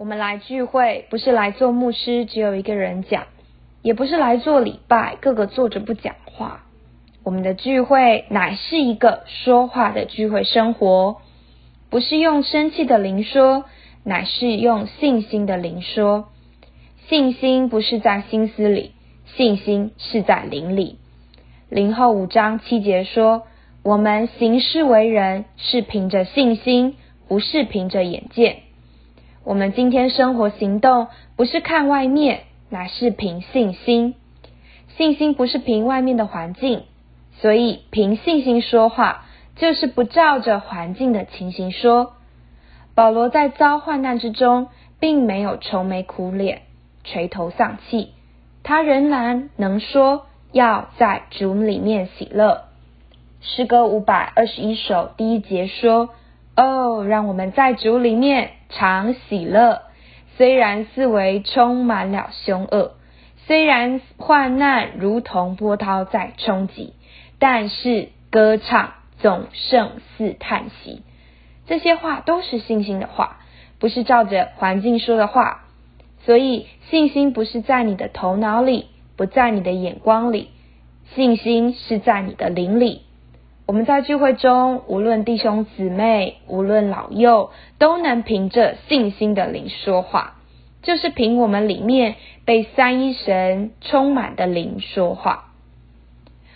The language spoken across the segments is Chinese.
我们来聚会不是来做牧师，只有一个人讲，也不是来做礼拜，个个坐着不讲话。我们的聚会乃是一个说话的聚会生活，不是用生气的灵说，乃是用信心的灵说。信心不是在心思里，信心是在灵里。灵后五章七节说：“我们行事为人是凭着信心，不是凭着眼见。我们今天生活行动不是看外面，乃是凭信心。信心不是凭外面的环境。”所以，凭信心说话，就是不照着环境的情形说。保罗在遭患难之中，并没有愁眉苦脸、垂头丧气，他仍然能说要在主里面喜乐。诗歌五百二十一首第一节说：“哦，让我们在主里面常喜乐，虽然四围充满了凶恶，虽然患难如同波涛在冲击。”但是歌唱总胜似叹息，这些话都是信心的话，不是照着环境说的话。所以信心不是在你的头脑里，不在你的眼光里，信心是在你的灵里。我们在聚会中，无论弟兄姊妹，无论老幼，都能凭着信心的灵说话，就是凭我们里面被三一神充满的灵说话。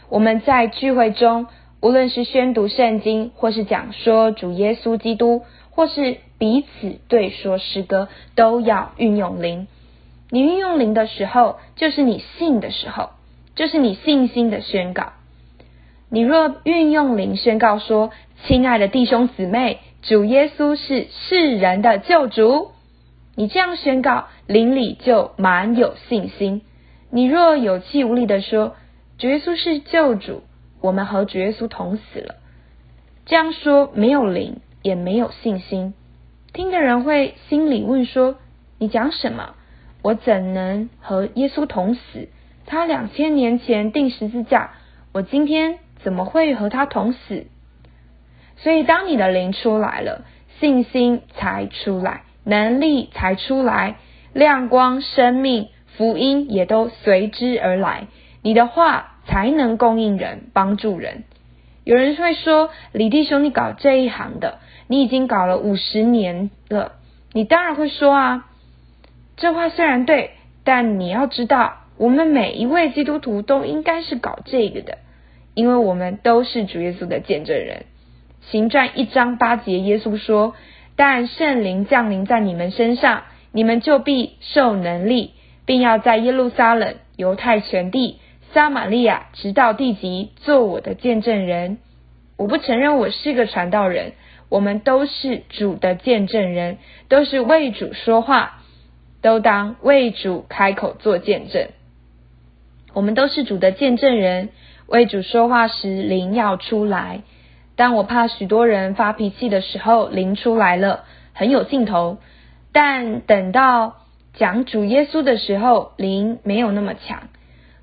我们在聚会中，无论是宣读圣经，或是讲说主耶稣基督，或是彼此对说诗歌，都要运用灵。你运用灵的时候，就是你信的时候，就是你信心的宣告。你若运用灵宣告说：“亲爱的弟兄姊妹，主耶稣是世人的救主。”你这样宣告，灵里就满有信心。你若有气无力的说，主耶稣是救主，我们和主耶稣同死了。这样说没有灵，也没有信心。听的人会心里问说：“你讲什么？我怎能和耶稣同死？他两千年前钉十字架，我今天怎么会和他同死？”所以，当你的灵出来了，信心才出来，能力才出来，亮光、生命、福音也都随之而来。你的话才能供应人、帮助人。有人会说：“李弟兄，你搞这一行的，你已经搞了五十年了。”你当然会说啊，这话虽然对，但你要知道，我们每一位基督徒都应该是搞这个的，因为我们都是主耶稣的见证人。行传一章八节，耶稣说：“但圣灵降临在你们身上，你们就必受能力，并要在耶路撒冷、犹太全地。”撒玛利亚直到地极，做我的见证人。我不承认我是个传道人，我们都是主的见证人，都是为主说话，都当为主开口做见证。我们都是主的见证人，为主说话时灵要出来。当我怕许多人发脾气的时候，灵出来了，很有劲头。但等到讲主耶稣的时候，灵没有那么强。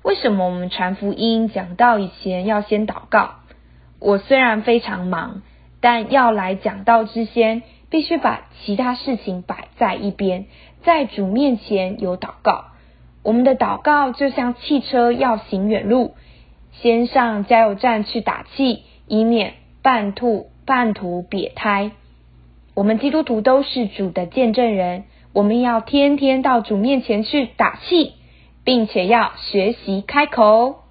为什么我们传福音讲道以前要先祷告？我虽然非常忙，但要来讲道之先，必须把其他事情摆在一边，在主面前有祷告。我们的祷告就像汽车要行远路，先上加油站去打气，以免半吐半吐瘪胎。我们基督徒都是主的见证人，我们要天天到主面前去打气。并且要学习开口。